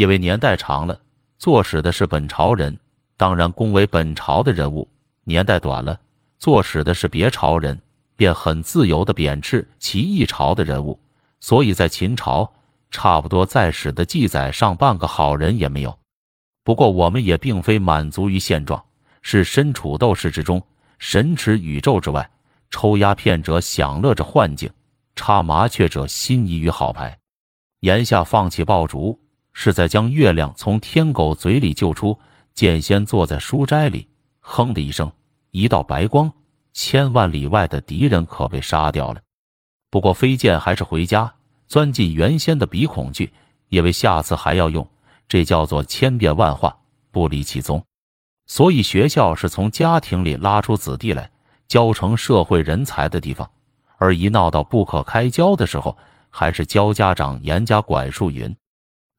因为年代长了，作使的是本朝人，当然恭维本朝的人物；年代短了，作使的是别朝人，便很自由的贬斥其一朝的人物。所以在秦朝，差不多在史的记载上半个好人也没有。不过我们也并非满足于现状，是身处斗士之中，神驰宇宙之外。抽鸦片者享乐着幻境，插麻雀者心仪于好牌。言下放弃爆竹，是在将月亮从天狗嘴里救出。剑仙坐在书斋里，哼的一声，一道白光，千万里外的敌人可被杀掉了。不过飞剑还是回家，钻进原先的鼻孔去，因为下次还要用。这叫做千变万化，不离其宗。所以学校是从家庭里拉出子弟来。教成社会人才的地方，而一闹到不可开交的时候，还是教家长严加管束。云：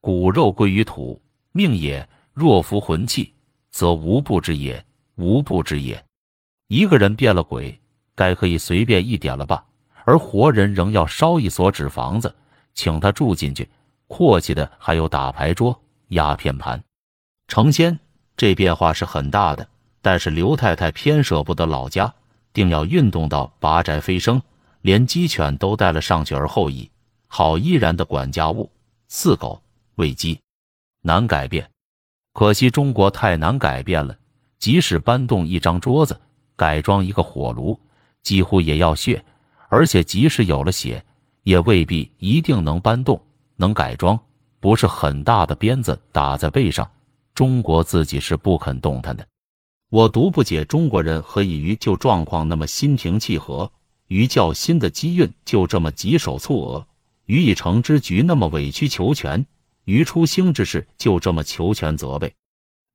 骨肉归于土，命也；若服魂气，则无不知也，无不之也。一个人变了鬼，该可以随便一点了吧？而活人仍要烧一所纸房子，请他住进去。阔气的还有打牌桌、鸦片盘。成仙这变化是很大的，但是刘太太偏舍不得老家。定要运动到拔宅飞升，连鸡犬都带了上去而后已。好依然的管家务，饲狗喂鸡，难改变。可惜中国太难改变了，即使搬动一张桌子，改装一个火炉，几乎也要血。而且即使有了血，也未必一定能搬动、能改装。不是很大的鞭子打在背上，中国自己是不肯动弹的。我独不解中国人何以于旧状况那么心平气和，于较新的机运就这么棘手蹙额，于已成之局那么委曲求全，于初兴之事就这么求全责备。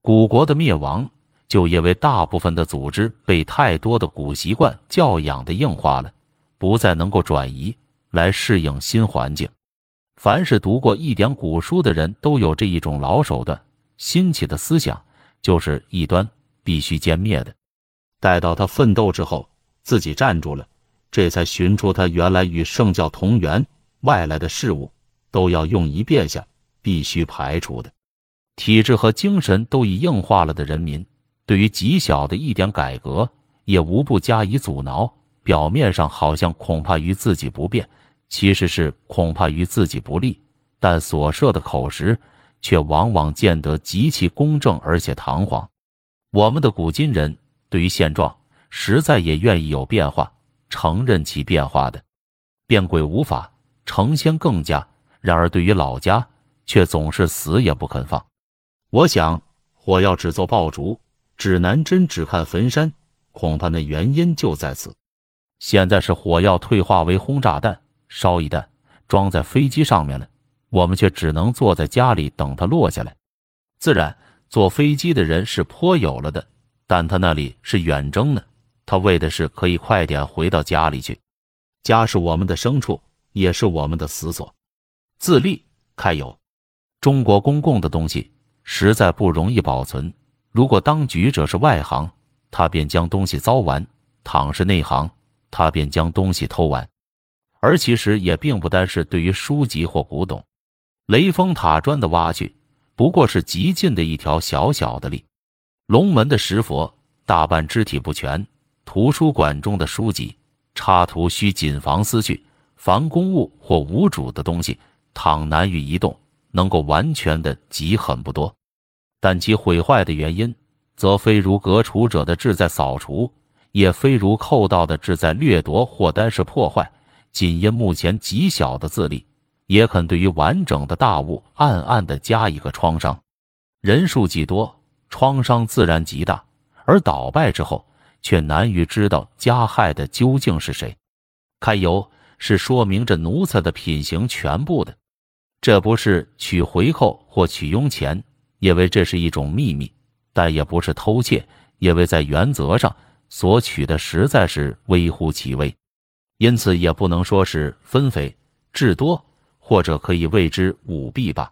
古国的灭亡，就因为大部分的组织被太多的古习惯教养的硬化了，不再能够转移来适应新环境。凡是读过一点古书的人都有这一种老手段，新起的思想就是异端。必须歼灭的。待到他奋斗之后，自己站住了，这才寻出他原来与圣教同源。外来的事物都要用一遍下，必须排除的。体制和精神都已硬化了的人民，对于极小的一点改革，也无不加以阻挠。表面上好像恐怕于自己不便，其实是恐怕于自己不利。但所设的口实，却往往见得极其公正而且堂皇。我们的古今人对于现状，实在也愿意有变化，承认其变化的。变鬼无法，成仙更加。然而对于老家，却总是死也不肯放。我想，火药只做爆竹，指南针只看坟山，恐怕那原因就在此。现在是火药退化为轰炸弹，烧一弹装在飞机上面了，我们却只能坐在家里等它落下来。自然。坐飞机的人是颇有了的，但他那里是远征呢，他为的是可以快点回到家里去。家是我们的牲畜，也是我们的死所。自立开有，中国公共的东西实在不容易保存。如果当局者是外行，他便将东西糟完；倘是内行，他便将东西偷完。而其实也并不单是对于书籍或古董，雷峰塔砖的挖去。不过是极尽的一条小小的例。龙门的石佛大半肢体不全，图书馆中的书籍插图需谨防撕去。凡公物或无主的东西，倘难于移动，能够完全的极很不多。但其毁坏的原因，则非如革除者的志在扫除，也非如寇盗的志在掠夺或单是破坏，仅因目前极小的自立。也肯对于完整的大物暗暗的加一个创伤，人数既多，创伤自然极大。而倒败之后，却难于知道加害的究竟是谁。开油是说明这奴才的品行全部的，这不是取回扣或取佣钱，因为这是一种秘密；但也不是偷窃，因为在原则上所取的实在是微乎其微，因此也不能说是分肥至多。或者可以谓之舞弊吧，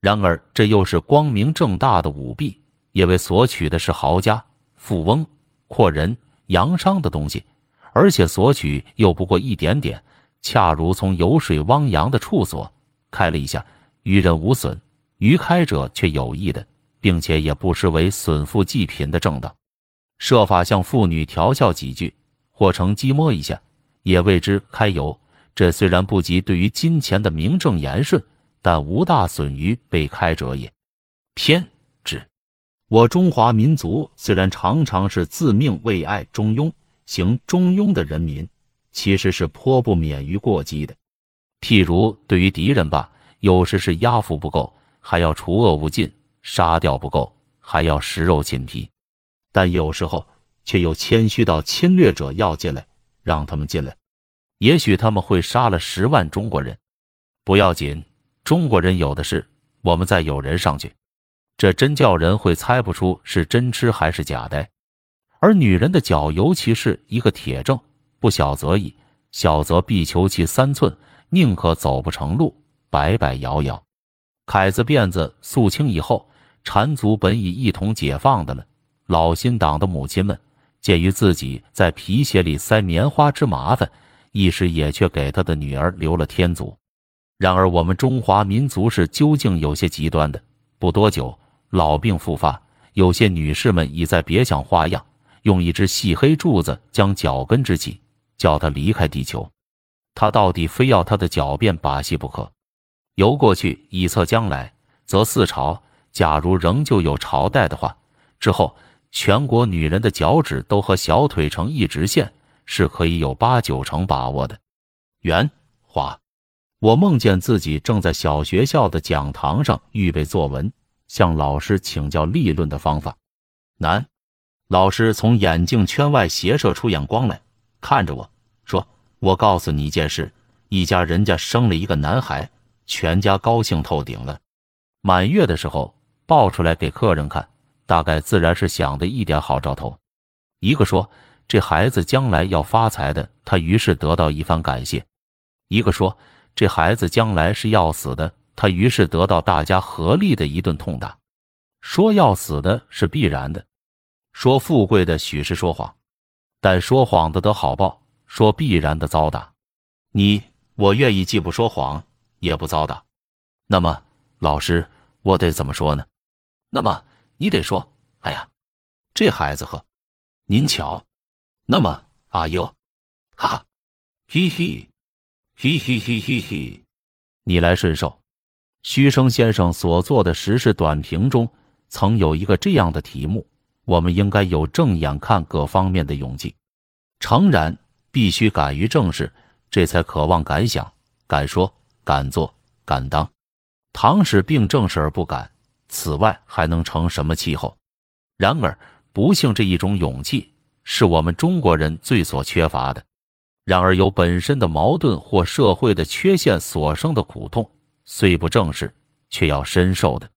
然而这又是光明正大的舞弊，因为所取的是豪家、富翁、阔人、洋商的东西，而且索取又不过一点点，恰如从有水汪洋的处所开了一下，于人无损，于开者却有意的，并且也不失为损富济贫的正道，设法向妇女调笑几句，或乘机摸一下，也为之开油。这虽然不及对于金钱的名正言顺，但无大损于被开者也。偏执，我中华民族虽然常常是自命为爱中庸、行中庸的人民，其实是颇不免于过激的。譬如对于敌人吧，有时是压服不够，还要除恶务尽；杀掉不够，还要食肉寝皮。但有时候却又谦虚到侵略者要进来，让他们进来。也许他们会杀了十万中国人，不要紧，中国人有的是，我们再有人上去，这真叫人会猜不出是真吃还是假呆。而女人的脚尤其是一个铁证，不小则已，小则必求其三寸，宁可走不成路，摆摆摇摇。凯子辫子肃清以后，缠足本已一同解放的了。老新党的母亲们，鉴于自己在皮鞋里塞棉花之麻烦。一时也却给他的女儿留了天足。然而我们中华民族是究竟有些极端的。不多久，老病复发，有些女士们已在别想花样，用一只细黑柱子将脚跟支起，叫他离开地球。他到底非要他的狡辩把戏不可。由过去以测将来，则四朝假如仍旧有朝代的话，之后全国女人的脚趾都和小腿成一直线。是可以有八九成把握的。圆花，我梦见自己正在小学校的讲堂上预备作文，向老师请教立论的方法。难，老师从眼镜圈外斜射出眼光来，看着我说：“我告诉你一件事，一家人家生了一个男孩，全家高兴透顶了。满月的时候抱出来给客人看，大概自然是想的一点好兆头。一个说。”这孩子将来要发财的，他于是得到一番感谢。一个说：“这孩子将来是要死的，他于是得到大家合力的一顿痛打。”说要死的是必然的，说富贵的许是说谎，但说谎的得好报，说必然的遭打。你我愿意既不说谎，也不遭打。那么老师，我得怎么说呢？那么你得说：“哎呀，这孩子呵，您瞧。”那么，阿尤，哈，嘿嘿，嘿嘿嘿嘿嘿，逆来顺受。虚生先生所做的时事短评中，曾有一个这样的题目：我们应该有正眼看各方面的勇气。诚然，必须敢于正视，这才渴望敢想、敢说、敢做、敢当。唐使并正视而不敢，此外还能成什么气候？然而，不幸这一种勇气。是我们中国人最所缺乏的。然而，由本身的矛盾或社会的缺陷所生的苦痛，虽不正视，却要深受的。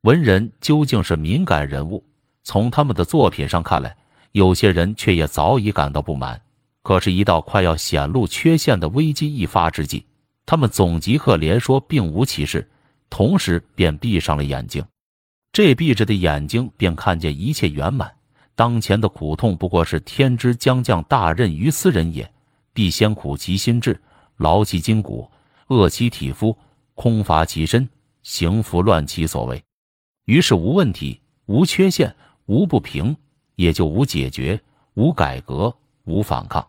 文人究竟是敏感人物，从他们的作品上看来，有些人却也早已感到不满。可是，一到快要显露缺陷的危机一发之际，他们总即刻连说并无其事，同时便闭上了眼睛。这闭着的眼睛，便看见一切圆满。当前的苦痛不过是天之将降大任于斯人也，必先苦其心志，劳其筋骨，饿其体肤，空乏其身，行拂乱其所为。于是无问题，无缺陷，无不平，也就无解决，无改革，无反抗。